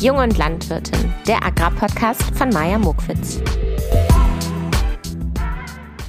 Jung und Landwirtin, der Agrarpodcast von Maja Mokwitz.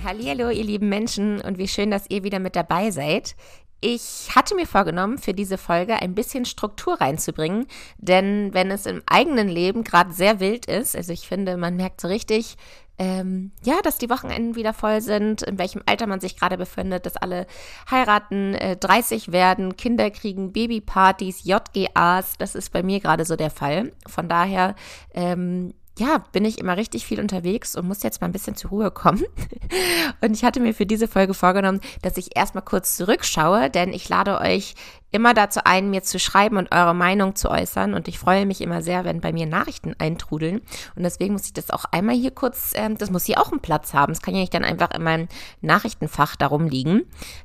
Hallo, ihr lieben Menschen und wie schön, dass ihr wieder mit dabei seid. Ich hatte mir vorgenommen, für diese Folge ein bisschen Struktur reinzubringen, denn wenn es im eigenen Leben gerade sehr wild ist, also ich finde, man merkt so richtig, ähm, ja, dass die Wochenenden wieder voll sind, in welchem Alter man sich gerade befindet, dass alle heiraten, äh, 30 werden, Kinder kriegen, Babypartys, JGAs, das ist bei mir gerade so der Fall. Von daher, ähm, ja, bin ich immer richtig viel unterwegs und muss jetzt mal ein bisschen zur Ruhe kommen. Und ich hatte mir für diese Folge vorgenommen, dass ich erstmal kurz zurückschaue, denn ich lade euch immer dazu ein, mir zu schreiben und eure Meinung zu äußern. Und ich freue mich immer sehr, wenn bei mir Nachrichten eintrudeln. Und deswegen muss ich das auch einmal hier kurz, äh, das muss hier auch einen Platz haben. Es kann ja nicht dann einfach in meinem Nachrichtenfach darum liegen.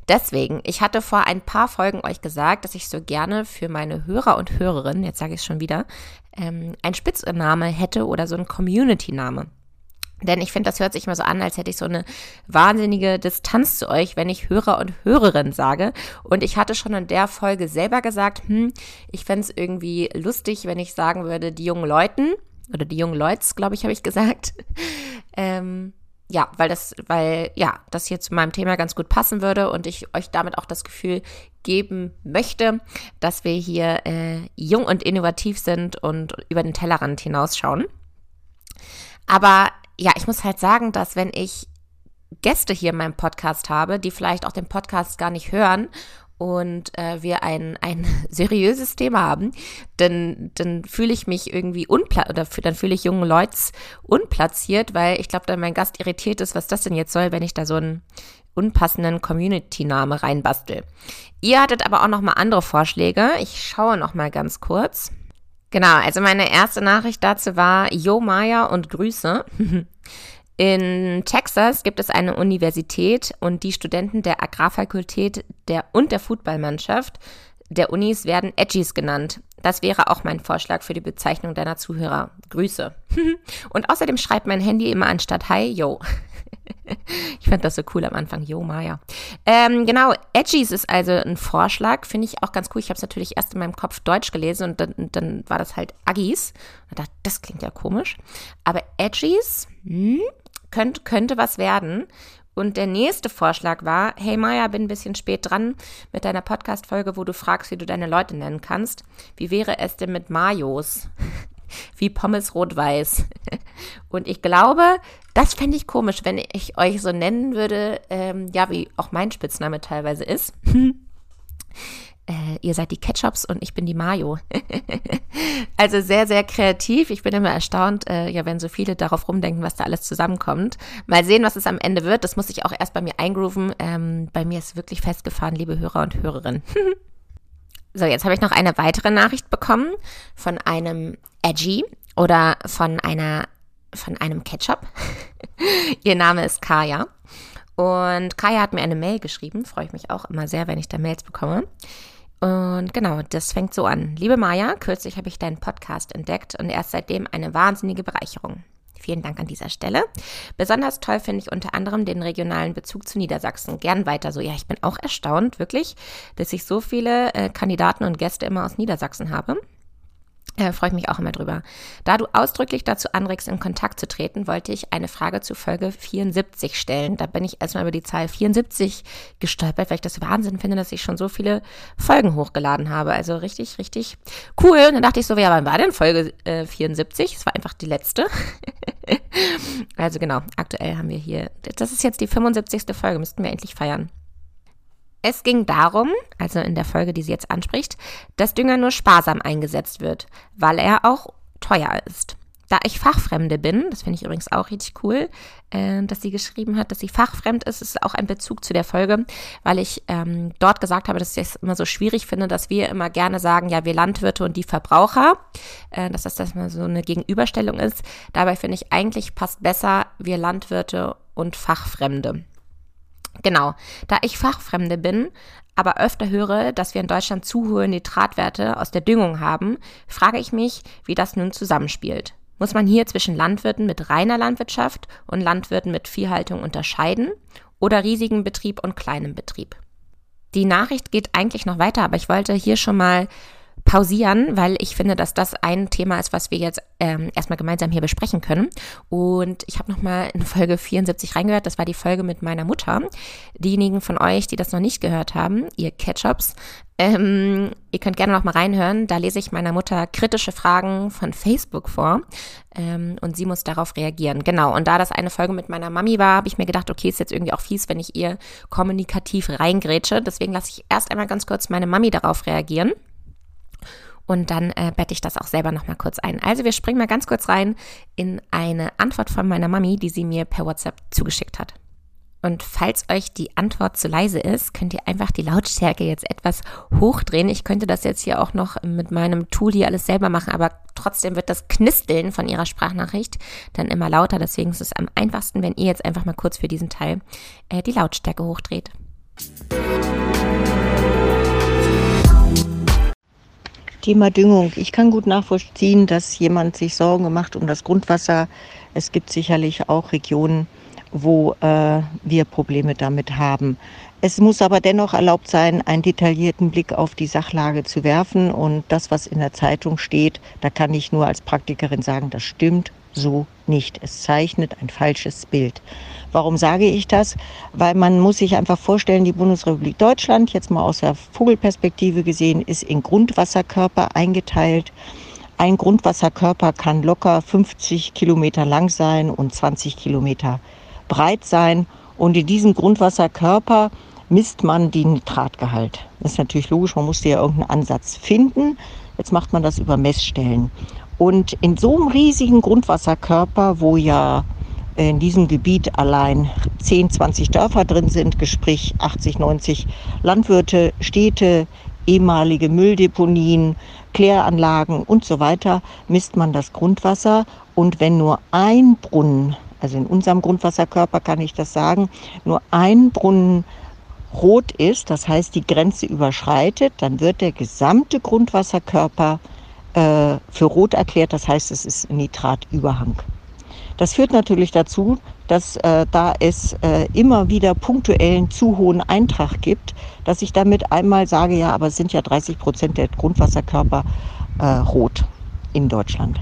Deswegen, ich hatte vor ein paar Folgen euch gesagt, dass ich so gerne für meine Hörer und Hörerinnen, jetzt sage ich es schon wieder, ähm, ein Spitzname hätte oder so ein Community-Name. Denn ich finde, das hört sich immer so an, als hätte ich so eine wahnsinnige Distanz zu euch, wenn ich Hörer und Hörerin sage. Und ich hatte schon in der Folge selber gesagt, hm, ich fände es irgendwie lustig, wenn ich sagen würde, die jungen Leuten, oder die jungen Leuts, glaube ich, habe ich gesagt. ähm, ja, weil das, weil, ja, das hier zu meinem Thema ganz gut passen würde und ich euch damit auch das Gefühl geben möchte, dass wir hier äh, jung und innovativ sind und über den Tellerrand hinausschauen. Aber ja, ich muss halt sagen, dass wenn ich Gäste hier in meinem Podcast habe, die vielleicht auch den Podcast gar nicht hören und äh, wir ein, ein seriöses Thema haben, dann, dann fühle ich mich irgendwie unplatziert oder dann fühle ich jungen Leute unplatziert, weil ich glaube, dann mein Gast irritiert ist, was das denn jetzt soll, wenn ich da so einen unpassenden Community-Name reinbastel. Ihr hattet aber auch noch mal andere Vorschläge. Ich schaue noch mal ganz kurz. Genau, also meine erste Nachricht dazu war, Jo Maya und Grüße. In Texas gibt es eine Universität und die Studenten der Agrarfakultät der und der Footballmannschaft der Unis werden Edgies genannt. Das wäre auch mein Vorschlag für die Bezeichnung deiner Zuhörer. Grüße. und außerdem schreibt mein Handy immer anstatt Hi, Yo. ich fand das so cool am Anfang. Jo, Maya. Ähm, genau, Edgies ist also ein Vorschlag, finde ich auch ganz cool. Ich habe es natürlich erst in meinem Kopf Deutsch gelesen und dann, dann war das halt Aggies. Und dachte, das klingt ja komisch. Aber Edgies hm, könnt, könnte was werden. Und der nächste Vorschlag war, hey Maya, bin ein bisschen spät dran mit deiner Podcast-Folge, wo du fragst, wie du deine Leute nennen kannst. Wie wäre es denn mit Majos? wie Pommes rot-weiß. Und ich glaube, das fände ich komisch, wenn ich euch so nennen würde, ähm, ja, wie auch mein Spitzname teilweise ist. Äh, ihr seid die Ketchups und ich bin die Mayo. also sehr, sehr kreativ. Ich bin immer erstaunt, äh, ja, wenn so viele darauf rumdenken, was da alles zusammenkommt. Mal sehen, was es am Ende wird. Das muss ich auch erst bei mir eingrooven. Ähm, bei mir ist wirklich festgefahren, liebe Hörer und Hörerinnen. so, jetzt habe ich noch eine weitere Nachricht bekommen von einem Edgy oder von einer von einem Ketchup. Ihr Name ist Kaya. Und Kaya hat mir eine Mail geschrieben. Freue ich mich auch immer sehr, wenn ich da Mails bekomme. Und genau, das fängt so an. Liebe Maja, kürzlich habe ich deinen Podcast entdeckt und erst seitdem eine wahnsinnige Bereicherung. Vielen Dank an dieser Stelle. Besonders toll finde ich unter anderem den regionalen Bezug zu Niedersachsen. Gern weiter so. Ja, ich bin auch erstaunt, wirklich, dass ich so viele äh, Kandidaten und Gäste immer aus Niedersachsen habe. Äh, Freue ich mich auch immer drüber. Da du ausdrücklich dazu anregst, in Kontakt zu treten, wollte ich eine Frage zu Folge 74 stellen. Da bin ich erstmal über die Zahl 74 gestolpert, weil ich das Wahnsinn finde, dass ich schon so viele Folgen hochgeladen habe. Also richtig, richtig cool. Und dann dachte ich so, ja, wann war denn Folge äh, 74? Es war einfach die letzte. also genau, aktuell haben wir hier, das ist jetzt die 75. Folge, müssten wir endlich feiern. Es ging darum, also in der Folge, die sie jetzt anspricht, dass Dünger nur sparsam eingesetzt wird, weil er auch teuer ist. Da ich Fachfremde bin, das finde ich übrigens auch richtig cool, äh, dass sie geschrieben hat, dass sie fachfremd ist, ist auch ein Bezug zu der Folge, weil ich ähm, dort gesagt habe, dass ich es immer so schwierig finde, dass wir immer gerne sagen, ja, wir Landwirte und die Verbraucher, äh, dass das, das mal so eine Gegenüberstellung ist. Dabei finde ich eigentlich passt besser, wir Landwirte und Fachfremde. Genau, da ich Fachfremde bin, aber öfter höre, dass wir in Deutschland zu hohe Nitratwerte aus der Düngung haben, frage ich mich, wie das nun zusammenspielt. Muss man hier zwischen Landwirten mit reiner Landwirtschaft und Landwirten mit Viehhaltung unterscheiden oder riesigen Betrieb und kleinem Betrieb? Die Nachricht geht eigentlich noch weiter, aber ich wollte hier schon mal pausieren, weil ich finde, dass das ein Thema ist, was wir jetzt ähm, erstmal gemeinsam hier besprechen können. Und ich habe nochmal in Folge 74 reingehört. Das war die Folge mit meiner Mutter. Diejenigen von euch, die das noch nicht gehört haben, ihr Ketchups, ähm, ihr könnt gerne noch mal reinhören. Da lese ich meiner Mutter kritische Fragen von Facebook vor ähm, und sie muss darauf reagieren. Genau. Und da das eine Folge mit meiner Mami war, habe ich mir gedacht, okay, ist jetzt irgendwie auch fies, wenn ich ihr kommunikativ reingrätsche. Deswegen lasse ich erst einmal ganz kurz meine Mami darauf reagieren. Und dann äh, bette ich das auch selber noch mal kurz ein. Also wir springen mal ganz kurz rein in eine Antwort von meiner Mami, die sie mir per WhatsApp zugeschickt hat. Und falls euch die Antwort zu leise ist, könnt ihr einfach die Lautstärke jetzt etwas hochdrehen. Ich könnte das jetzt hier auch noch mit meinem Tool hier alles selber machen, aber trotzdem wird das Knisteln von ihrer Sprachnachricht dann immer lauter. Deswegen ist es am einfachsten, wenn ihr jetzt einfach mal kurz für diesen Teil äh, die Lautstärke hochdreht. Thema Düngung. Ich kann gut nachvollziehen, dass jemand sich Sorgen macht um das Grundwasser. Es gibt sicherlich auch Regionen, wo äh, wir Probleme damit haben. Es muss aber dennoch erlaubt sein, einen detaillierten Blick auf die Sachlage zu werfen. Und das, was in der Zeitung steht, da kann ich nur als Praktikerin sagen, das stimmt so nicht. Es zeichnet ein falsches Bild. Warum sage ich das? Weil man muss sich einfach vorstellen, die Bundesrepublik Deutschland, jetzt mal aus der Vogelperspektive gesehen, ist in Grundwasserkörper eingeteilt. Ein Grundwasserkörper kann locker 50 Kilometer lang sein und 20 Kilometer breit sein. Und in diesem Grundwasserkörper misst man den Nitratgehalt. Das ist natürlich logisch, man musste ja irgendeinen Ansatz finden. Jetzt macht man das über Messstellen. Und in so einem riesigen Grundwasserkörper, wo ja in diesem Gebiet allein 10, 20 Dörfer drin sind, sprich 80, 90 Landwirte, Städte, ehemalige Mülldeponien, Kläranlagen und so weiter, misst man das Grundwasser. Und wenn nur ein Brunnen also in unserem Grundwasserkörper kann ich das sagen, nur ein Brunnen rot ist, das heißt die Grenze überschreitet, dann wird der gesamte Grundwasserkörper äh, für rot erklärt, das heißt es ist Nitratüberhang. Das führt natürlich dazu, dass äh, da es äh, immer wieder punktuellen zu hohen Eintrag gibt, dass ich damit einmal sage, ja, aber es sind ja 30 Prozent der Grundwasserkörper äh, rot in Deutschland.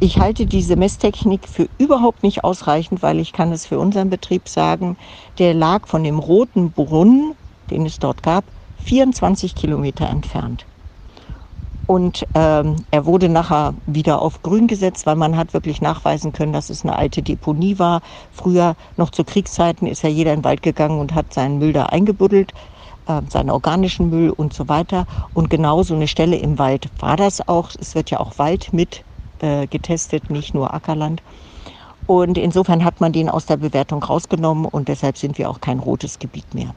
Ich halte diese Messtechnik für überhaupt nicht ausreichend, weil ich kann es für unseren Betrieb sagen, der lag von dem roten Brunnen, den es dort gab, 24 Kilometer entfernt. Und ähm, er wurde nachher wieder auf grün gesetzt, weil man hat wirklich nachweisen können, dass es eine alte Deponie war. Früher, noch zu Kriegszeiten, ist ja jeder in den Wald gegangen und hat seinen Müll da eingebuddelt, äh, seinen organischen Müll und so weiter. Und genau so eine Stelle im Wald war das auch. Es wird ja auch Wald mit äh, getestet, nicht nur Ackerland. Und insofern hat man den aus der Bewertung rausgenommen und deshalb sind wir auch kein rotes Gebiet mehr.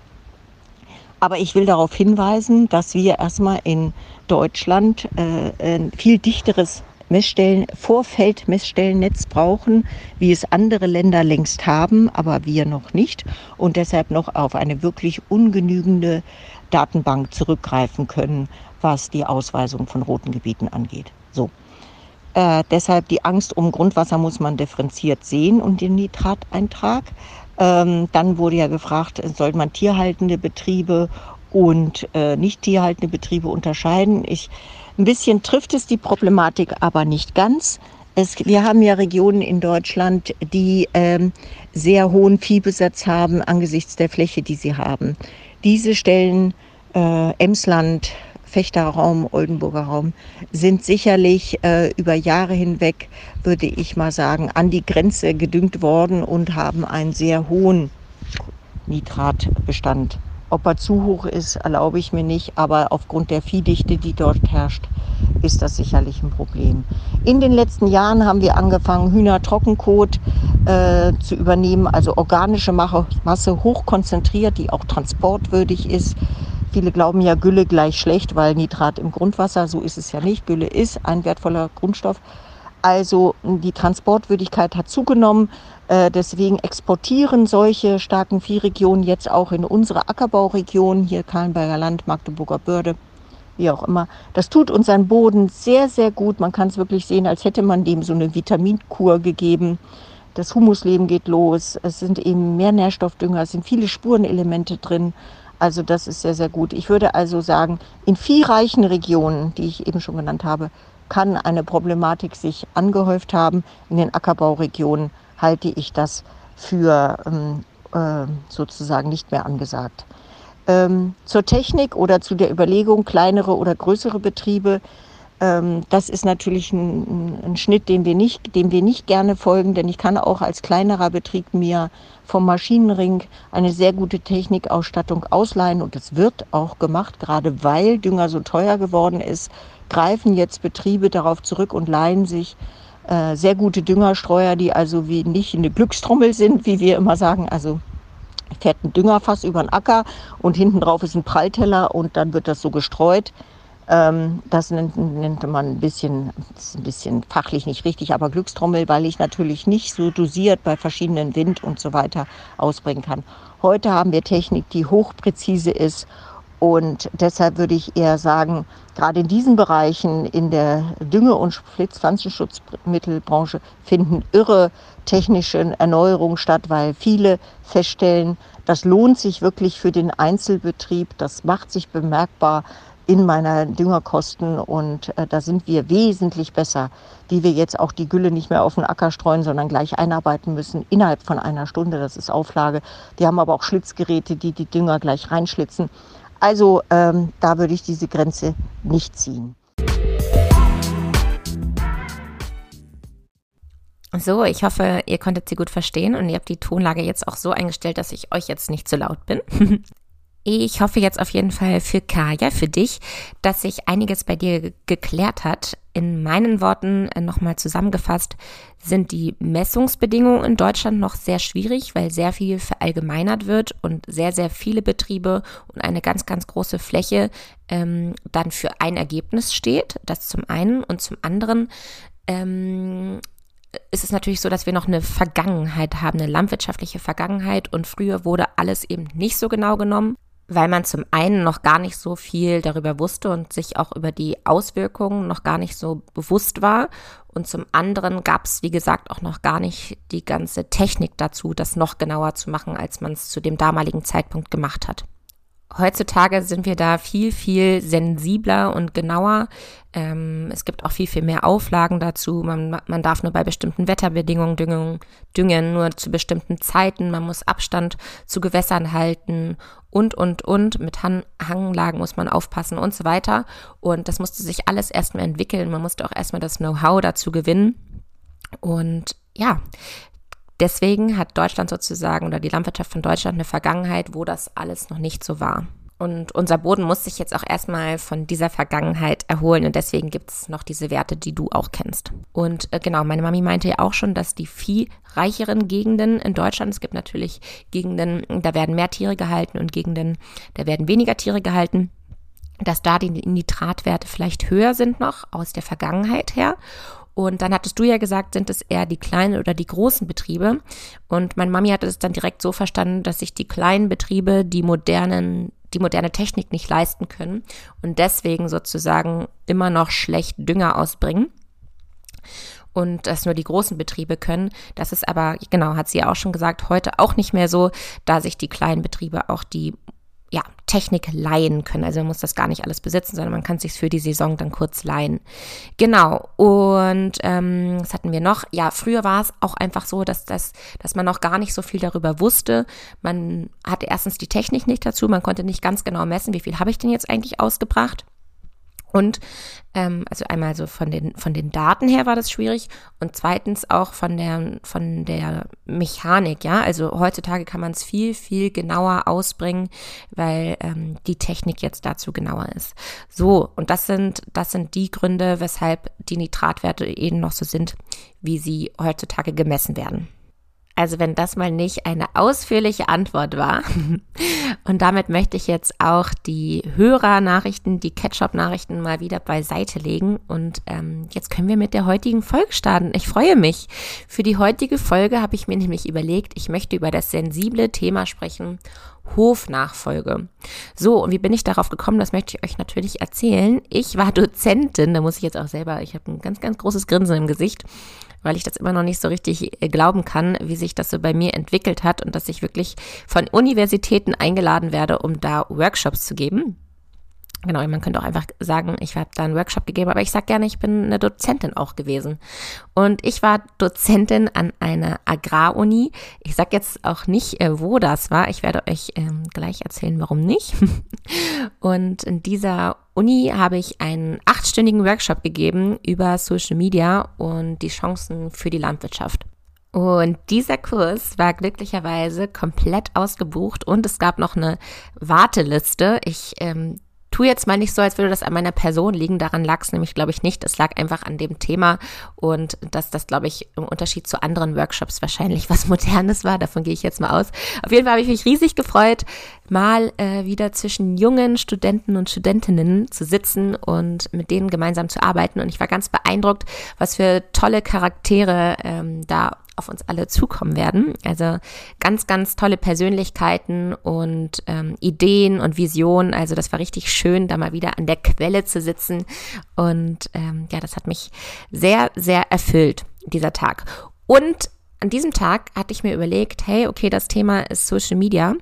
Aber ich will darauf hinweisen, dass wir erstmal in Deutschland äh, ein viel dichteres Messstellen, Vorfeldmessstellennetz brauchen, wie es andere Länder längst haben, aber wir noch nicht und deshalb noch auf eine wirklich ungenügende Datenbank zurückgreifen können, was die Ausweisung von roten Gebieten angeht. So. Äh, deshalb die Angst um Grundwasser muss man differenziert sehen und den Nitrateintrag. Ähm, dann wurde ja gefragt, soll man tierhaltende Betriebe und äh, nicht tierhaltende Betriebe unterscheiden. Ich, ein bisschen trifft es die Problematik, aber nicht ganz. Es, wir haben ja Regionen in Deutschland, die ähm, sehr hohen Viehbesatz haben angesichts der Fläche, die sie haben. Diese stellen äh, Emsland, Fechterraum, Oldenburger Raum, sind sicherlich äh, über Jahre hinweg, würde ich mal sagen, an die Grenze gedüngt worden und haben einen sehr hohen Nitratbestand. Ob er zu hoch ist, erlaube ich mir nicht, aber aufgrund der Viehdichte, die dort herrscht, ist das sicherlich ein Problem. In den letzten Jahren haben wir angefangen, Hühnertrockenkot äh, zu übernehmen, also organische Masse hochkonzentriert, die auch transportwürdig ist. Viele glauben ja, Gülle gleich schlecht, weil Nitrat im Grundwasser, so ist es ja nicht. Gülle ist ein wertvoller Grundstoff. Also die Transportwürdigkeit hat zugenommen. Äh, deswegen exportieren solche starken Viehregionen jetzt auch in unsere Ackerbauregion, hier Kahlenberger Land, Magdeburger Börde, wie auch immer. Das tut unseren Boden sehr, sehr gut. Man kann es wirklich sehen, als hätte man dem so eine Vitaminkur gegeben. Das Humusleben geht los. Es sind eben mehr Nährstoffdünger, es sind viele Spurenelemente drin. Also das ist sehr, sehr gut. Ich würde also sagen, in viehreichen Regionen, die ich eben schon genannt habe, kann eine Problematik sich angehäuft haben. In den Ackerbauregionen halte ich das für äh, sozusagen nicht mehr angesagt. Ähm, zur Technik oder zu der Überlegung, kleinere oder größere Betriebe, das ist natürlich ein, ein, Schnitt, dem wir, nicht, dem wir nicht gerne folgen, denn ich kann auch als kleinerer Betrieb mir vom Maschinenring eine sehr gute Technikausstattung ausleihen und es wird auch gemacht, gerade weil Dünger so teuer geworden ist, greifen jetzt Betriebe darauf zurück und leihen sich äh, sehr gute Düngerstreuer, die also wie nicht eine Glückstrommel sind, wie wir immer sagen, also fährt ein Düngerfass über den Acker und hinten drauf ist ein Prallteller und dann wird das so gestreut. Ähm, das nennt, nennt, man ein bisschen, ein bisschen fachlich nicht richtig, aber Glückstrommel, weil ich natürlich nicht so dosiert bei verschiedenen Wind und so weiter ausbringen kann. Heute haben wir Technik, die hochpräzise ist und deshalb würde ich eher sagen, gerade in diesen Bereichen in der Dünge- und Pflanzenschutzmittelbranche finden irre technische Erneuerungen statt, weil viele feststellen, das lohnt sich wirklich für den Einzelbetrieb, das macht sich bemerkbar in meiner Düngerkosten und äh, da sind wir wesentlich besser, wie wir jetzt auch die Gülle nicht mehr auf den Acker streuen, sondern gleich einarbeiten müssen innerhalb von einer Stunde. Das ist Auflage. Wir haben aber auch Schlitzgeräte, die die Dünger gleich reinschlitzen. Also ähm, da würde ich diese Grenze nicht ziehen. So, ich hoffe, ihr konntet sie gut verstehen und ihr habt die Tonlage jetzt auch so eingestellt, dass ich euch jetzt nicht zu laut bin. Ich hoffe jetzt auf jeden Fall für Kaya, für dich, dass sich einiges bei dir geklärt hat. In meinen Worten äh, nochmal zusammengefasst sind die Messungsbedingungen in Deutschland noch sehr schwierig, weil sehr viel verallgemeinert wird und sehr, sehr viele Betriebe und eine ganz, ganz große Fläche ähm, dann für ein Ergebnis steht. Das zum einen und zum anderen ähm, ist es natürlich so, dass wir noch eine Vergangenheit haben, eine landwirtschaftliche Vergangenheit und früher wurde alles eben nicht so genau genommen weil man zum einen noch gar nicht so viel darüber wusste und sich auch über die Auswirkungen noch gar nicht so bewusst war. Und zum anderen gab es, wie gesagt, auch noch gar nicht die ganze Technik dazu, das noch genauer zu machen, als man es zu dem damaligen Zeitpunkt gemacht hat. Heutzutage sind wir da viel, viel sensibler und genauer. Ähm, es gibt auch viel, viel mehr Auflagen dazu. Man, man darf nur bei bestimmten Wetterbedingungen düngen, düngen, nur zu bestimmten Zeiten. Man muss Abstand zu Gewässern halten und, und, und. Mit Han Hanglagen muss man aufpassen und so weiter. Und das musste sich alles erstmal entwickeln. Man musste auch erstmal das Know-how dazu gewinnen. Und ja, Deswegen hat Deutschland sozusagen oder die Landwirtschaft von Deutschland eine Vergangenheit, wo das alles noch nicht so war. Und unser Boden muss sich jetzt auch erstmal von dieser Vergangenheit erholen und deswegen gibt es noch diese Werte, die du auch kennst. Und äh, genau, meine Mami meinte ja auch schon, dass die viehreicheren Gegenden in Deutschland, es gibt natürlich Gegenden, da werden mehr Tiere gehalten und Gegenden, da werden weniger Tiere gehalten dass da die Nitratwerte vielleicht höher sind noch aus der Vergangenheit her und dann hattest du ja gesagt, sind es eher die kleinen oder die großen Betriebe. Und meine Mami hatte es dann direkt so verstanden, dass sich die kleinen Betriebe die modernen die moderne Technik nicht leisten können und deswegen sozusagen immer noch schlecht Dünger ausbringen und das nur die großen Betriebe können. Das ist aber, genau, hat sie ja auch schon gesagt, heute auch nicht mehr so, da sich die kleinen Betriebe auch die ja, Technik leihen können. Also man muss das gar nicht alles besitzen, sondern man kann es sich für die Saison dann kurz leihen. Genau. Und ähm, was hatten wir noch? Ja, früher war es auch einfach so, dass, das, dass man noch gar nicht so viel darüber wusste. Man hatte erstens die Technik nicht dazu, man konnte nicht ganz genau messen, wie viel habe ich denn jetzt eigentlich ausgebracht. Und ähm, also einmal so von den von den Daten her war das schwierig und zweitens auch von der von der Mechanik, ja. Also heutzutage kann man es viel viel genauer ausbringen, weil ähm, die Technik jetzt dazu genauer ist. So und das sind das sind die Gründe, weshalb die Nitratwerte eben noch so sind, wie sie heutzutage gemessen werden. Also wenn das mal nicht eine ausführliche Antwort war. Und damit möchte ich jetzt auch die Hörernachrichten, die Ketchup-Nachrichten mal wieder beiseite legen. Und ähm, jetzt können wir mit der heutigen Folge starten. Ich freue mich. Für die heutige Folge habe ich mir nämlich überlegt, ich möchte über das sensible Thema sprechen. Hofnachfolge. So, und wie bin ich darauf gekommen? Das möchte ich euch natürlich erzählen. Ich war Dozentin, da muss ich jetzt auch selber, ich habe ein ganz, ganz großes Grinsen im Gesicht, weil ich das immer noch nicht so richtig äh, glauben kann, wie sich das so bei mir entwickelt hat und dass ich wirklich von Universitäten eingeladen werde, um da Workshops zu geben. Genau, man könnte auch einfach sagen, ich habe da einen Workshop gegeben, aber ich sage gerne, ich bin eine Dozentin auch gewesen. Und ich war Dozentin an einer Agraruni. Ich sage jetzt auch nicht, äh, wo das war. Ich werde euch ähm, gleich erzählen, warum nicht. Und in dieser Uni habe ich einen achtstündigen Workshop gegeben über Social Media und die Chancen für die Landwirtschaft. Und dieser Kurs war glücklicherweise komplett ausgebucht und es gab noch eine Warteliste. Ich ähm, tu jetzt mal nicht so, als würde das an meiner Person liegen. Daran lag es nämlich, glaube ich, nicht. Es lag einfach an dem Thema und dass das, glaube ich, im Unterschied zu anderen Workshops wahrscheinlich was Modernes war. Davon gehe ich jetzt mal aus. Auf jeden Fall habe ich mich riesig gefreut, mal äh, wieder zwischen jungen Studenten und Studentinnen zu sitzen und mit denen gemeinsam zu arbeiten. Und ich war ganz beeindruckt, was für tolle Charaktere ähm, da auf uns alle zukommen werden. Also ganz, ganz tolle Persönlichkeiten und ähm, Ideen und Visionen. Also das war richtig schön, da mal wieder an der Quelle zu sitzen. Und ähm, ja, das hat mich sehr, sehr erfüllt, dieser Tag. Und an diesem Tag hatte ich mir überlegt, hey, okay, das Thema ist Social Media.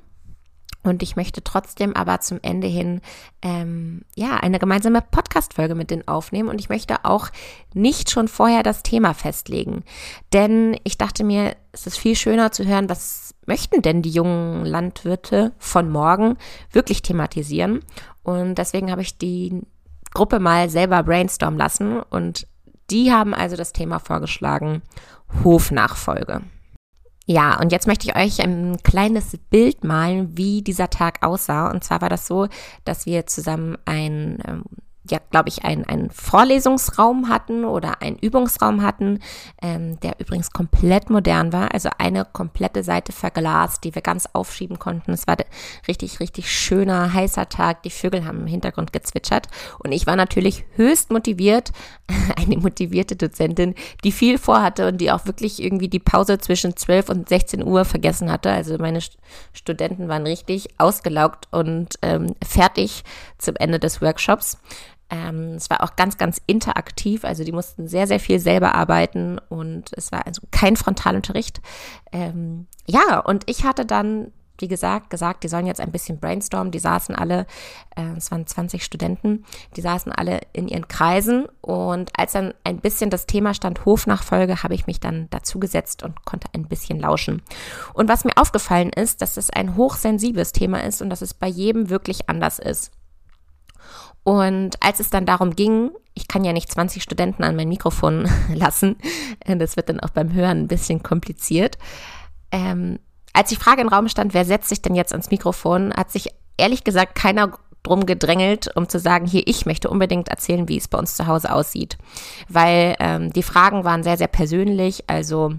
Und ich möchte trotzdem aber zum Ende hin ähm, ja eine gemeinsame Podcast-Folge mit denen aufnehmen. Und ich möchte auch nicht schon vorher das Thema festlegen. Denn ich dachte mir, es ist viel schöner zu hören, was möchten denn die jungen Landwirte von morgen wirklich thematisieren. Und deswegen habe ich die Gruppe mal selber brainstormen lassen. Und die haben also das Thema vorgeschlagen, Hofnachfolge. Ja, und jetzt möchte ich euch ein kleines Bild malen, wie dieser Tag aussah. Und zwar war das so, dass wir zusammen ein ähm, ja, glaube ich, einen, einen Vorlesungsraum hatten oder einen Übungsraum hatten, ähm, der übrigens komplett modern war. Also eine komplette Seite verglast, die wir ganz aufschieben konnten. Es war richtig, richtig schöner, heißer Tag. Die Vögel haben im Hintergrund gezwitschert. Und ich war natürlich höchst motiviert, eine motivierte Dozentin, die viel vorhatte und die auch wirklich irgendwie die Pause zwischen 12 und 16 Uhr vergessen hatte. Also meine Studenten waren richtig ausgelaugt und ähm, fertig zum Ende des Workshops. Ähm, es war auch ganz, ganz interaktiv, also die mussten sehr, sehr viel selber arbeiten und es war also kein Frontalunterricht. Ähm, ja, und ich hatte dann, wie gesagt, gesagt, die sollen jetzt ein bisschen brainstormen. Die saßen alle, äh, es waren 20 Studenten, die saßen alle in ihren Kreisen und als dann ein bisschen das Thema stand Hofnachfolge, habe ich mich dann dazu gesetzt und konnte ein bisschen lauschen. Und was mir aufgefallen ist, dass es ein hochsensibles Thema ist und dass es bei jedem wirklich anders ist. Und als es dann darum ging, ich kann ja nicht 20 Studenten an mein Mikrofon lassen, das wird dann auch beim Hören ein bisschen kompliziert. Ähm, als die Frage im Raum stand, wer setzt sich denn jetzt ans Mikrofon, hat sich ehrlich gesagt keiner drum gedrängelt, um zu sagen, hier, ich möchte unbedingt erzählen, wie es bei uns zu Hause aussieht. Weil ähm, die Fragen waren sehr, sehr persönlich, also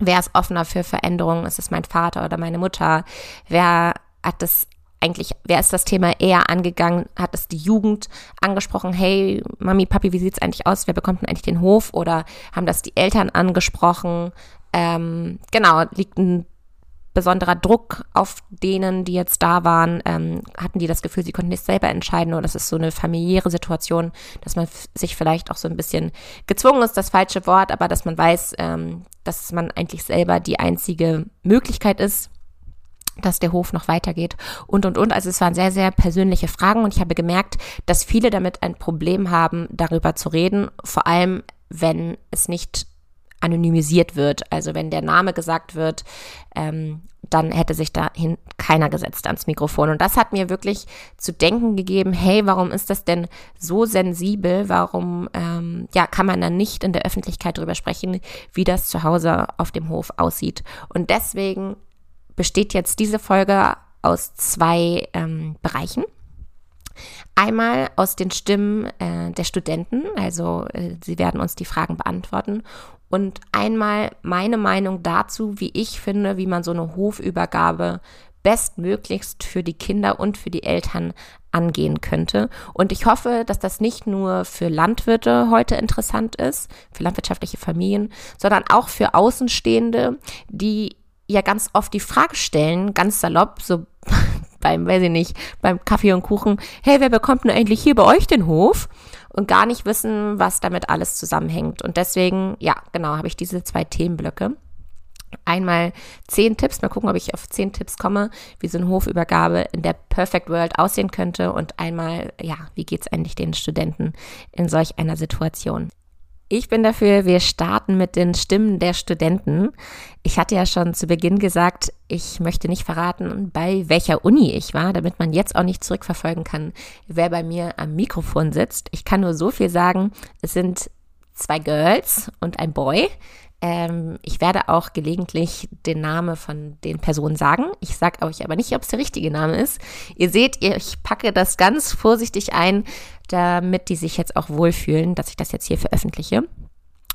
wer ist offener für Veränderungen? Ist es mein Vater oder meine Mutter? Wer hat das eigentlich, wer ist das Thema eher angegangen? Hat es die Jugend angesprochen? Hey, Mami, Papi, wie sieht's eigentlich aus? Wer bekommt denn eigentlich den Hof? Oder haben das die Eltern angesprochen? Ähm, genau, liegt ein besonderer Druck auf denen, die jetzt da waren? Ähm, hatten die das Gefühl, sie konnten nicht selber entscheiden oder das ist so eine familiäre Situation, dass man sich vielleicht auch so ein bisschen gezwungen ist, das falsche Wort, aber dass man weiß, ähm, dass man eigentlich selber die einzige Möglichkeit ist, dass der Hof noch weitergeht und, und, und. Also es waren sehr, sehr persönliche Fragen und ich habe gemerkt, dass viele damit ein Problem haben, darüber zu reden, vor allem wenn es nicht anonymisiert wird. Also wenn der Name gesagt wird, ähm, dann hätte sich dahin keiner gesetzt ans Mikrofon. Und das hat mir wirklich zu denken gegeben, hey, warum ist das denn so sensibel? Warum ähm, ja, kann man dann nicht in der Öffentlichkeit darüber sprechen, wie das zu Hause auf dem Hof aussieht? Und deswegen besteht jetzt diese Folge aus zwei ähm, Bereichen. Einmal aus den Stimmen äh, der Studenten, also äh, sie werden uns die Fragen beantworten. Und einmal meine Meinung dazu, wie ich finde, wie man so eine Hofübergabe bestmöglichst für die Kinder und für die Eltern angehen könnte. Und ich hoffe, dass das nicht nur für Landwirte heute interessant ist, für landwirtschaftliche Familien, sondern auch für Außenstehende, die ja ganz oft die Frage stellen, ganz salopp, so beim, weiß ich nicht, beim Kaffee und Kuchen, hey, wer bekommt denn eigentlich hier bei euch den Hof? Und gar nicht wissen, was damit alles zusammenhängt. Und deswegen, ja, genau, habe ich diese zwei Themenblöcke. Einmal zehn Tipps, mal gucken, ob ich auf zehn Tipps komme, wie so eine Hofübergabe in der Perfect World aussehen könnte. Und einmal, ja, wie geht es eigentlich den Studenten in solch einer Situation? Ich bin dafür, wir starten mit den Stimmen der Studenten. Ich hatte ja schon zu Beginn gesagt, ich möchte nicht verraten, bei welcher Uni ich war, damit man jetzt auch nicht zurückverfolgen kann, wer bei mir am Mikrofon sitzt. Ich kann nur so viel sagen, es sind zwei Girls und ein Boy. Ähm, ich werde auch gelegentlich den Namen von den Personen sagen. Ich sage euch aber nicht, ob es der richtige Name ist. Ihr seht, ich packe das ganz vorsichtig ein, damit die sich jetzt auch wohlfühlen, dass ich das jetzt hier veröffentliche.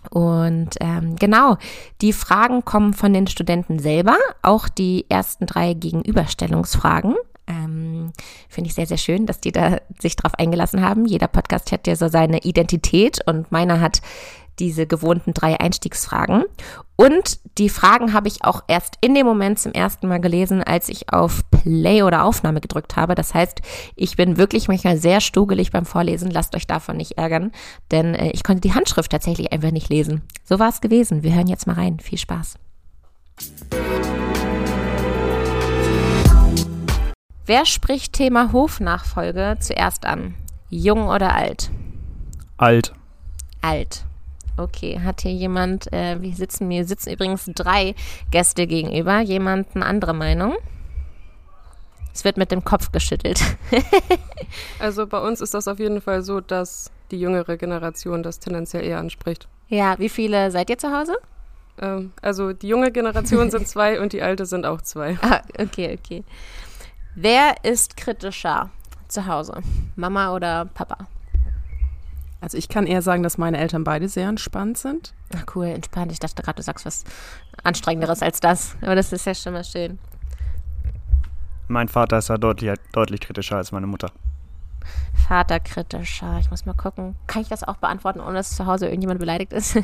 Und ähm, genau, die Fragen kommen von den Studenten selber, auch die ersten drei Gegenüberstellungsfragen. Ähm, Finde ich sehr, sehr schön, dass die da sich drauf eingelassen haben. Jeder Podcast hat ja so seine Identität und meiner hat diese gewohnten drei Einstiegsfragen. Und die Fragen habe ich auch erst in dem Moment zum ersten Mal gelesen, als ich auf Play oder Aufnahme gedrückt habe. Das heißt, ich bin wirklich manchmal sehr stugelig beim Vorlesen. Lasst euch davon nicht ärgern, denn äh, ich konnte die Handschrift tatsächlich einfach nicht lesen. So war es gewesen. Wir hören jetzt mal rein. Viel Spaß. Wer spricht Thema Hofnachfolge zuerst an? Jung oder alt? Alt. Alt. Okay, hat hier jemand, äh, wir sitzen, mir sitzen übrigens drei Gäste gegenüber, jemand eine andere Meinung? Es wird mit dem Kopf geschüttelt. also bei uns ist das auf jeden Fall so, dass die jüngere Generation das tendenziell eher anspricht. Ja, wie viele seid ihr zu Hause? Ähm, also die junge Generation sind zwei und die alte sind auch zwei. Ah, okay, okay. Wer ist kritischer zu Hause? Mama oder Papa? Also ich kann eher sagen, dass meine Eltern beide sehr entspannt sind. Ach cool, entspannt. Ich dachte gerade, du sagst was anstrengenderes als das. Aber das ist ja schon mal schön. Mein Vater ist ja deutlich, deutlich kritischer als meine Mutter. Vater kritischer. Ich muss mal gucken. Kann ich das auch beantworten, ohne dass zu Hause irgendjemand beleidigt ist?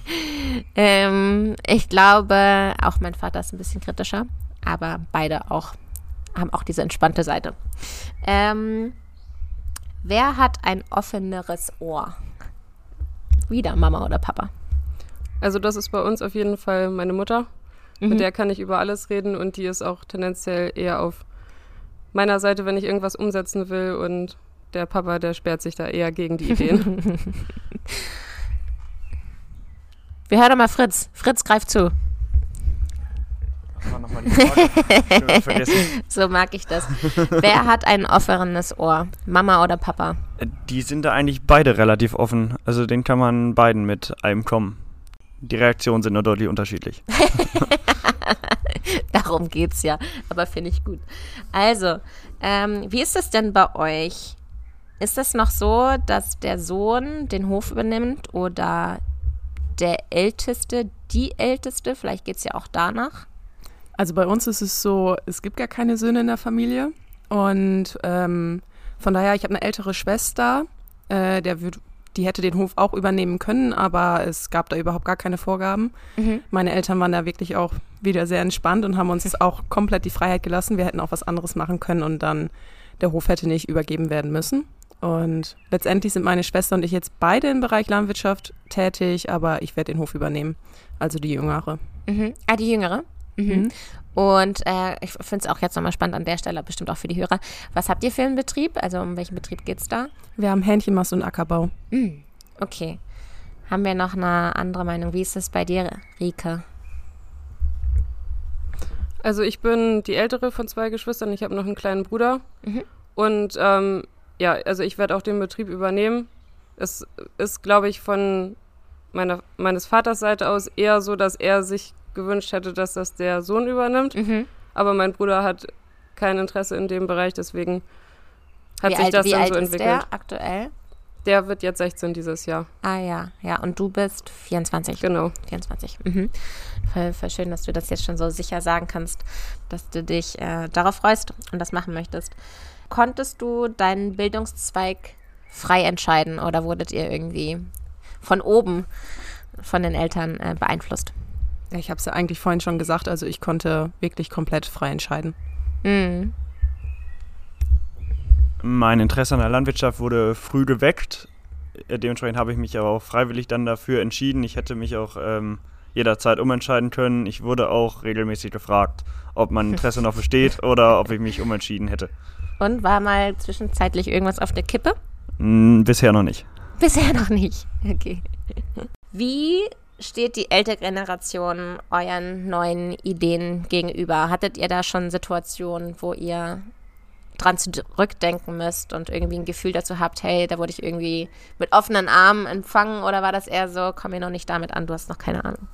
ähm, ich glaube, auch mein Vater ist ein bisschen kritischer. Aber beide auch haben auch diese entspannte Seite. Ähm, Wer hat ein offeneres Ohr? Wieder Mama oder Papa? Also das ist bei uns auf jeden Fall meine Mutter. Mhm. Mit der kann ich über alles reden und die ist auch tendenziell eher auf meiner Seite, wenn ich irgendwas umsetzen will und der Papa, der sperrt sich da eher gegen die Ideen. Wir hören doch mal Fritz. Fritz greift zu war nochmal die Frage. vergessen. So mag ich das. Wer hat ein offenes Ohr? Mama oder Papa? Die sind da eigentlich beide relativ offen. Also den kann man beiden mit einem kommen. Die Reaktionen sind nur deutlich unterschiedlich. Darum geht's ja. Aber finde ich gut. Also, ähm, wie ist es denn bei euch? Ist es noch so, dass der Sohn den Hof übernimmt oder der Älteste, die Älteste? Vielleicht geht es ja auch danach. Also bei uns ist es so, es gibt gar keine Söhne in der Familie. Und ähm, von daher, ich habe eine ältere Schwester, äh, der wird, die hätte den Hof auch übernehmen können, aber es gab da überhaupt gar keine Vorgaben. Mhm. Meine Eltern waren da wirklich auch wieder sehr entspannt und haben uns auch komplett die Freiheit gelassen. Wir hätten auch was anderes machen können und dann der Hof hätte nicht übergeben werden müssen. Und letztendlich sind meine Schwester und ich jetzt beide im Bereich Landwirtschaft tätig, aber ich werde den Hof übernehmen, also die Jüngere. Mhm. Ah, die Jüngere? Mhm. mhm. Und äh, ich finde es auch jetzt nochmal spannend an der Stelle, bestimmt auch für die Hörer. Was habt ihr für einen Betrieb? Also um welchen Betrieb geht es da? Wir haben Hähnchenmast und Ackerbau. Mhm. Okay. Haben wir noch eine andere Meinung? Wie ist es bei dir, Rike? Also ich bin die ältere von zwei Geschwistern. Ich habe noch einen kleinen Bruder. Mhm. Und ähm, ja, also ich werde auch den Betrieb übernehmen. Es ist, glaube ich, von meiner, meines Vaters Seite aus eher so, dass er sich gewünscht hätte, dass das der Sohn übernimmt. Mhm. Aber mein Bruder hat kein Interesse in dem Bereich, deswegen hat wie sich alt, das dann so entwickelt. Der aktuell? Der wird jetzt 16 dieses Jahr. Ah ja, ja. Und du bist 24. Genau. 24. Mhm. Voll, voll schön, dass du das jetzt schon so sicher sagen kannst, dass du dich äh, darauf freust und das machen möchtest. Konntest du deinen Bildungszweig frei entscheiden oder wurdet ihr irgendwie von oben von den Eltern äh, beeinflusst? Ich habe es ja eigentlich vorhin schon gesagt, also ich konnte wirklich komplett frei entscheiden. Mhm. Mein Interesse an der Landwirtschaft wurde früh geweckt. Äh, Dementsprechend habe ich mich aber auch freiwillig dann dafür entschieden. Ich hätte mich auch ähm, jederzeit umentscheiden können. Ich wurde auch regelmäßig gefragt, ob mein Interesse noch besteht oder ob ich mich umentschieden hätte. Und war mal zwischenzeitlich irgendwas auf der Kippe? Hm, bisher noch nicht. Bisher noch nicht. Okay. Wie steht die ältere Generation euren neuen Ideen gegenüber? Hattet ihr da schon Situationen, wo ihr dran zurückdenken müsst und irgendwie ein Gefühl dazu habt, hey, da wurde ich irgendwie mit offenen Armen empfangen oder war das eher so, komm mir noch nicht damit an, du hast noch keine Ahnung?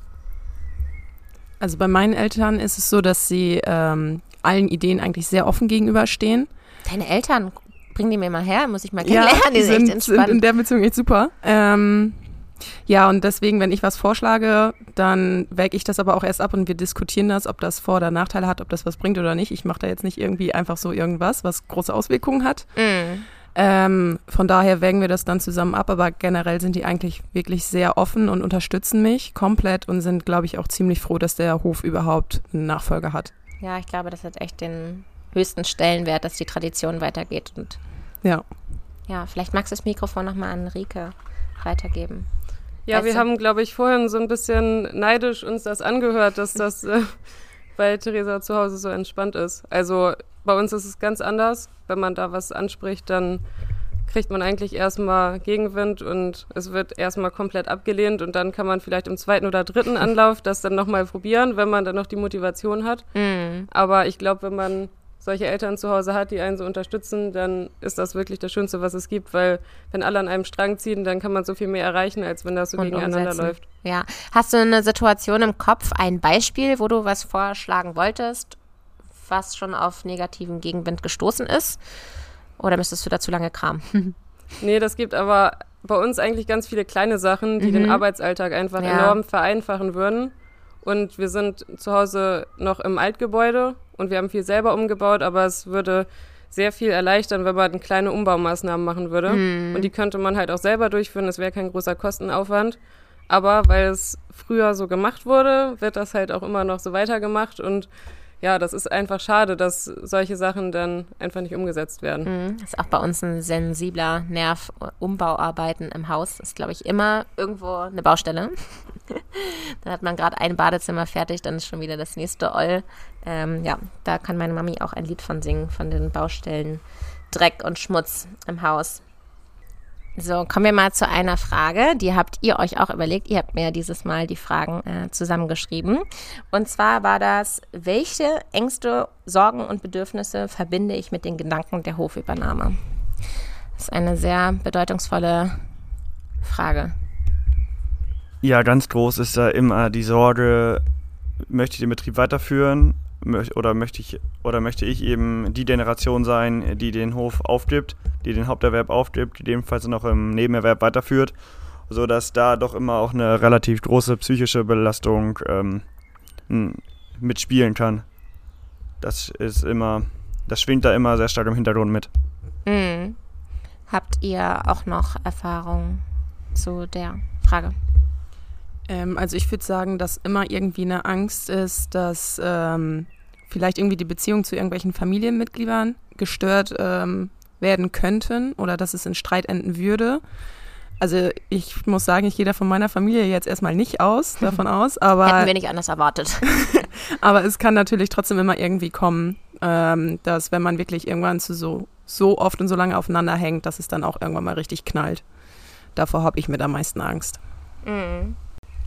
Also bei meinen Eltern ist es so, dass sie ähm, allen Ideen eigentlich sehr offen gegenüberstehen. Deine Eltern, bring die mir mal her, muss ich mal kennenlernen, ja, die, sind, sind in der Beziehung echt super. Ähm, ja, und deswegen, wenn ich was vorschlage, dann wäge ich das aber auch erst ab und wir diskutieren das, ob das Vor- oder Nachteile hat, ob das was bringt oder nicht. Ich mache da jetzt nicht irgendwie einfach so irgendwas, was große Auswirkungen hat. Mm. Ähm, von daher wägen wir das dann zusammen ab, aber generell sind die eigentlich wirklich sehr offen und unterstützen mich komplett und sind, glaube ich, auch ziemlich froh, dass der Hof überhaupt einen Nachfolger hat. Ja, ich glaube, das hat echt den höchsten Stellenwert, dass die Tradition weitergeht und ja. Ja, vielleicht magst du das Mikrofon nochmal an Rike weitergeben. Ja, weißt wir du? haben, glaube ich, vorhin so ein bisschen neidisch uns das angehört, dass das äh, bei Theresa zu Hause so entspannt ist. Also bei uns ist es ganz anders. Wenn man da was anspricht, dann kriegt man eigentlich erstmal Gegenwind und es wird erstmal komplett abgelehnt und dann kann man vielleicht im zweiten oder dritten Anlauf das dann nochmal probieren, wenn man dann noch die Motivation hat. Mhm. Aber ich glaube, wenn man solche Eltern zu Hause hat, die einen so unterstützen, dann ist das wirklich das Schönste, was es gibt, weil wenn alle an einem Strang ziehen, dann kann man so viel mehr erreichen, als wenn das so Und gegeneinander umsetzen. läuft. Ja. Hast du eine Situation im Kopf, ein Beispiel, wo du was vorschlagen wolltest, was schon auf negativen Gegenwind gestoßen ist? Oder müsstest du dazu lange kramen? nee, das gibt aber bei uns eigentlich ganz viele kleine Sachen, die mhm. den Arbeitsalltag einfach ja. enorm vereinfachen würden. Und wir sind zu Hause noch im Altgebäude und wir haben viel selber umgebaut, aber es würde sehr viel erleichtern, wenn man kleine Umbaumaßnahmen machen würde. Mhm. Und die könnte man halt auch selber durchführen, das wäre kein großer Kostenaufwand. Aber weil es früher so gemacht wurde, wird das halt auch immer noch so weitergemacht und ja, das ist einfach schade, dass solche Sachen dann einfach nicht umgesetzt werden. Mhm. Das ist auch bei uns ein sensibler Nerv. Umbauarbeiten im Haus ist, glaube ich, immer irgendwo eine Baustelle. dann hat man gerade ein Badezimmer fertig, dann ist schon wieder das nächste Oll. Ähm, ja, da kann meine Mami auch ein Lied von singen, von den Baustellen Dreck und Schmutz im Haus. So, kommen wir mal zu einer Frage, die habt ihr euch auch überlegt. Ihr habt mir dieses Mal die Fragen äh, zusammengeschrieben. Und zwar war das, welche Ängste, Sorgen und Bedürfnisse verbinde ich mit den Gedanken der Hofübernahme? Das ist eine sehr bedeutungsvolle Frage. Ja, ganz groß ist da immer die Sorge, möchte ich den Betrieb weiterführen? oder möchte ich oder möchte ich eben die Generation sein, die den Hof aufgibt, die den Haupterwerb aufgibt, gegebenenfalls noch im Nebenerwerb weiterführt, sodass da doch immer auch eine relativ große psychische Belastung ähm, mitspielen kann. Das ist immer, das schwingt da immer sehr stark im Hintergrund mit. Mhm. Habt ihr auch noch Erfahrungen zu der Frage? Ähm, also ich würde sagen, dass immer irgendwie eine Angst ist, dass ähm, vielleicht irgendwie die Beziehung zu irgendwelchen Familienmitgliedern gestört ähm, werden könnten oder dass es in Streit enden würde. Also ich muss sagen, ich gehe da von meiner Familie jetzt erstmal nicht aus, davon aus, aber hätten wir nicht anders erwartet. aber es kann natürlich trotzdem immer irgendwie kommen, ähm, dass wenn man wirklich irgendwann zu so so oft und so lange aufeinander hängt, dass es dann auch irgendwann mal richtig knallt. Davor habe ich mit am meisten Angst. Mhm.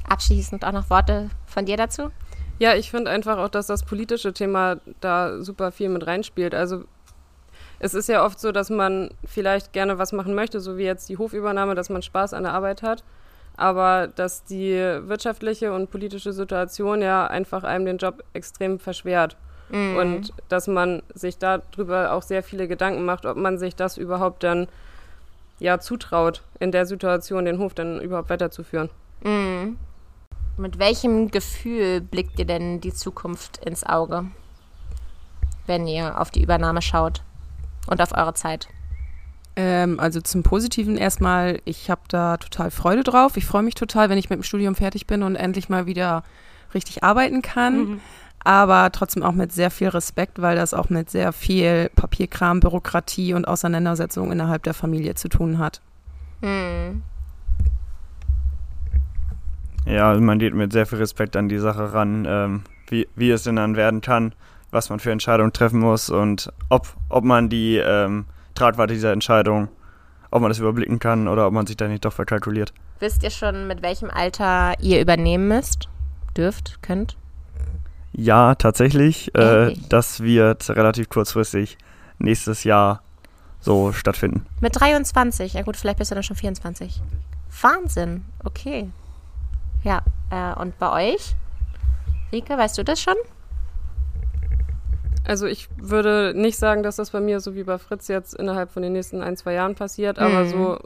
Abschließend auch noch Worte von dir dazu? Ja, ich finde einfach auch, dass das politische Thema da super viel mit reinspielt. Also es ist ja oft so, dass man vielleicht gerne was machen möchte, so wie jetzt die Hofübernahme, dass man Spaß an der Arbeit hat, aber dass die wirtschaftliche und politische Situation ja einfach einem den Job extrem verschwert. Mhm. Und dass man sich darüber auch sehr viele Gedanken macht, ob man sich das überhaupt dann ja zutraut, in der Situation den Hof dann überhaupt weiterzuführen. Mhm. Mit welchem Gefühl blickt ihr denn die Zukunft ins Auge, wenn ihr auf die Übernahme schaut und auf eure Zeit? Ähm, also zum Positiven erstmal, ich habe da total Freude drauf. Ich freue mich total, wenn ich mit dem Studium fertig bin und endlich mal wieder richtig arbeiten kann. Mhm. Aber trotzdem auch mit sehr viel Respekt, weil das auch mit sehr viel Papierkram, Bürokratie und Auseinandersetzung innerhalb der Familie zu tun hat. Mhm. Ja, man geht mit sehr viel Respekt an die Sache ran, ähm, wie, wie es denn dann werden kann, was man für Entscheidungen treffen muss und ob, ob man die ähm, Tragweite dieser Entscheidung, ob man das überblicken kann oder ob man sich da nicht doch verkalkuliert. Wisst ihr schon, mit welchem Alter ihr übernehmen müsst, dürft, könnt? Ja, tatsächlich. Äh, das wird relativ kurzfristig nächstes Jahr so stattfinden. Mit 23? Ja gut, vielleicht bist du dann schon 24. Wahnsinn, okay. Ja, äh, und bei euch? Rike, weißt du das schon? Also ich würde nicht sagen, dass das bei mir so wie bei Fritz jetzt innerhalb von den nächsten ein, zwei Jahren passiert, aber mhm. so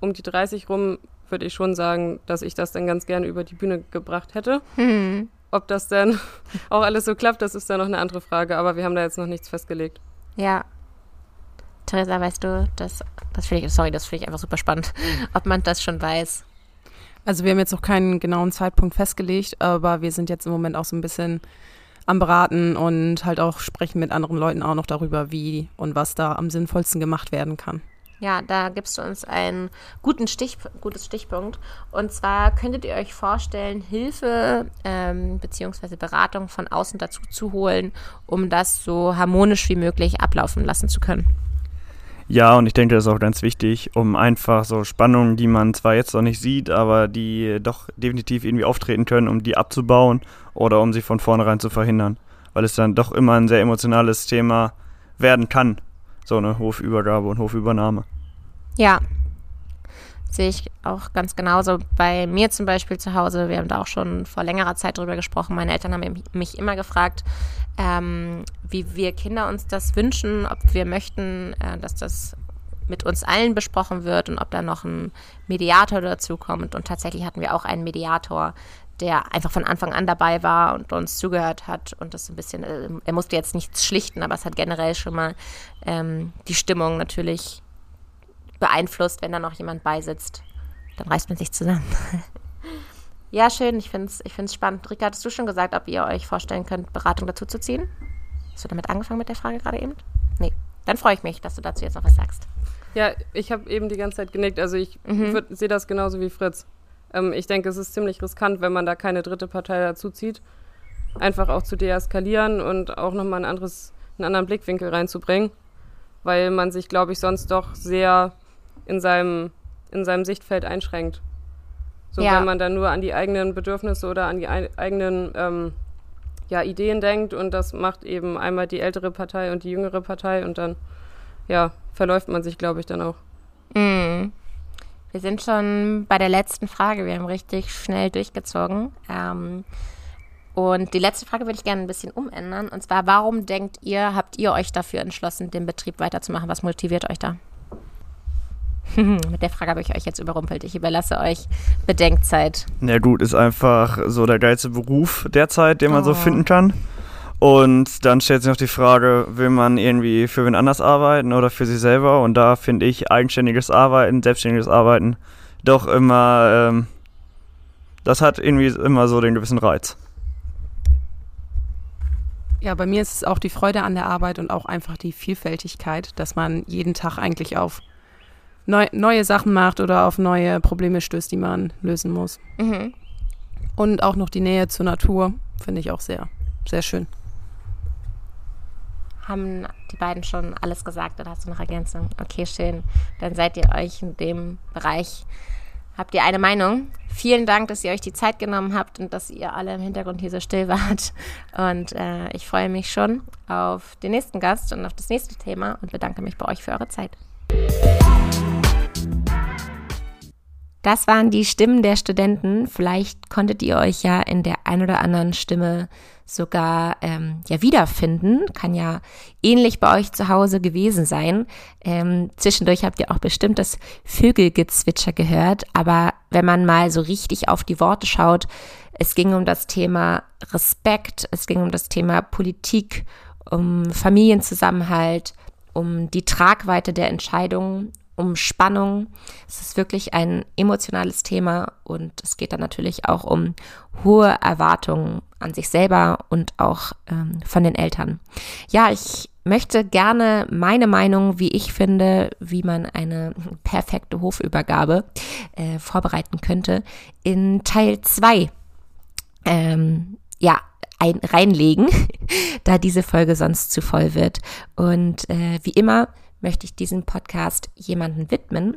um die 30 rum würde ich schon sagen, dass ich das dann ganz gerne über die Bühne gebracht hätte. Mhm. Ob das dann auch alles so klappt, das ist dann noch eine andere Frage, aber wir haben da jetzt noch nichts festgelegt. Ja. Theresa, weißt du, das, das finde ich, sorry, das finde ich einfach super spannend, ob man das schon weiß. Also wir haben jetzt noch keinen genauen Zeitpunkt festgelegt, aber wir sind jetzt im Moment auch so ein bisschen am Beraten und halt auch sprechen mit anderen Leuten auch noch darüber, wie und was da am sinnvollsten gemacht werden kann. Ja, da gibst du uns einen guten Stich, gutes Stichpunkt. Und zwar könntet ihr euch vorstellen, Hilfe ähm, bzw. Beratung von außen dazu zu holen, um das so harmonisch wie möglich ablaufen lassen zu können. Ja, und ich denke, das ist auch ganz wichtig, um einfach so Spannungen, die man zwar jetzt noch nicht sieht, aber die doch definitiv irgendwie auftreten können, um die abzubauen oder um sie von vornherein zu verhindern. Weil es dann doch immer ein sehr emotionales Thema werden kann, so eine Hofübergabe und Hofübernahme. Ja, sehe ich auch ganz genauso. Bei mir zum Beispiel zu Hause, wir haben da auch schon vor längerer Zeit drüber gesprochen. Meine Eltern haben mich immer gefragt, ähm, wie wir Kinder uns das wünschen, ob wir möchten, äh, dass das mit uns allen besprochen wird und ob da noch ein Mediator dazu kommt. Und tatsächlich hatten wir auch einen Mediator, der einfach von Anfang an dabei war und uns zugehört hat und das ein bisschen, äh, er musste jetzt nichts schlichten, aber es hat generell schon mal ähm, die Stimmung natürlich beeinflusst, wenn da noch jemand beisitzt. Dann reißt man sich zusammen. ja, schön, ich finde es ich find's spannend. Rika, hattest du schon gesagt, ob ihr euch vorstellen könnt, Beratung dazu zu ziehen? Hast du damit angefangen mit der Frage gerade eben? Nee. Dann freue ich mich, dass du dazu jetzt noch was sagst. Ja, ich habe eben die ganze Zeit genickt. Also ich mhm. sehe das genauso wie Fritz. Ähm, ich denke, es ist ziemlich riskant, wenn man da keine dritte Partei dazu zieht. Einfach auch zu deeskalieren und auch nochmal ein anderes, einen anderen Blickwinkel reinzubringen. Weil man sich, glaube ich, sonst doch sehr in seinem, in seinem Sichtfeld einschränkt. So, ja. wenn man dann nur an die eigenen Bedürfnisse oder an die eigenen ähm, ja, Ideen denkt und das macht eben einmal die ältere Partei und die jüngere Partei und dann, ja, verläuft man sich, glaube ich, dann auch. Mhm. Wir sind schon bei der letzten Frage. Wir haben richtig schnell durchgezogen. Ähm, und die letzte Frage würde ich gerne ein bisschen umändern. Und zwar, warum denkt ihr, habt ihr euch dafür entschlossen, den Betrieb weiterzumachen? Was motiviert euch da? Mit der Frage habe ich euch jetzt überrumpelt. Ich überlasse euch Bedenkzeit. Na gut, ist einfach so der geilste Beruf derzeit, den man oh. so finden kann. Und dann stellt sich noch die Frage, will man irgendwie für wen anders arbeiten oder für sich selber? Und da finde ich eigenständiges Arbeiten, selbstständiges Arbeiten doch immer, ähm, das hat irgendwie immer so den gewissen Reiz. Ja, bei mir ist es auch die Freude an der Arbeit und auch einfach die Vielfältigkeit, dass man jeden Tag eigentlich auf neu, neue Sachen macht oder auf neue Probleme stößt, die man lösen muss. Mhm. Und auch noch die Nähe zur Natur finde ich auch sehr, sehr schön haben die beiden schon alles gesagt oder hast du noch Ergänzung? Okay, schön. Dann seid ihr euch in dem Bereich, habt ihr eine Meinung. Vielen Dank, dass ihr euch die Zeit genommen habt und dass ihr alle im Hintergrund hier so still wart. Und äh, ich freue mich schon auf den nächsten Gast und auf das nächste Thema und bedanke mich bei euch für eure Zeit. Das waren die Stimmen der Studenten. Vielleicht konntet ihr euch ja in der ein oder anderen Stimme sogar ähm, ja wiederfinden. Kann ja ähnlich bei euch zu Hause gewesen sein. Ähm, zwischendurch habt ihr auch bestimmt das Vögelgezwitscher gehört. Aber wenn man mal so richtig auf die Worte schaut, es ging um das Thema Respekt, es ging um das Thema Politik, um Familienzusammenhalt, um die Tragweite der Entscheidungen um Spannung. Es ist wirklich ein emotionales Thema und es geht dann natürlich auch um hohe Erwartungen an sich selber und auch ähm, von den Eltern. Ja, ich möchte gerne meine Meinung, wie ich finde, wie man eine perfekte Hofübergabe äh, vorbereiten könnte, in Teil 2 ähm, ja, ein, reinlegen, da diese Folge sonst zu voll wird. Und äh, wie immer möchte ich diesen Podcast jemanden widmen.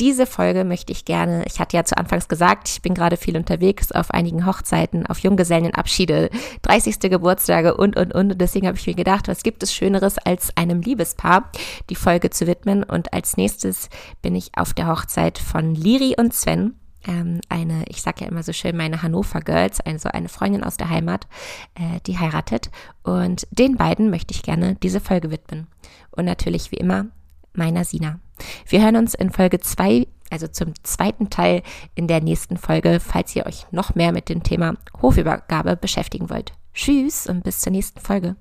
Diese Folge möchte ich gerne, ich hatte ja zu Anfangs gesagt, ich bin gerade viel unterwegs auf einigen Hochzeiten, auf Junggesellenabschiede, 30. Geburtstage und, und, und. Und deswegen habe ich mir gedacht, was gibt es Schöneres, als einem Liebespaar die Folge zu widmen. Und als nächstes bin ich auf der Hochzeit von Liri und Sven ähm, eine, ich sage ja immer so schön, meine Hannover Girls, also eine Freundin aus der Heimat, äh, die heiratet. Und den beiden möchte ich gerne diese Folge widmen. Und natürlich wie immer meiner Sina. Wir hören uns in Folge 2, also zum zweiten Teil in der nächsten Folge, falls ihr euch noch mehr mit dem Thema Hofübergabe beschäftigen wollt. Tschüss und bis zur nächsten Folge.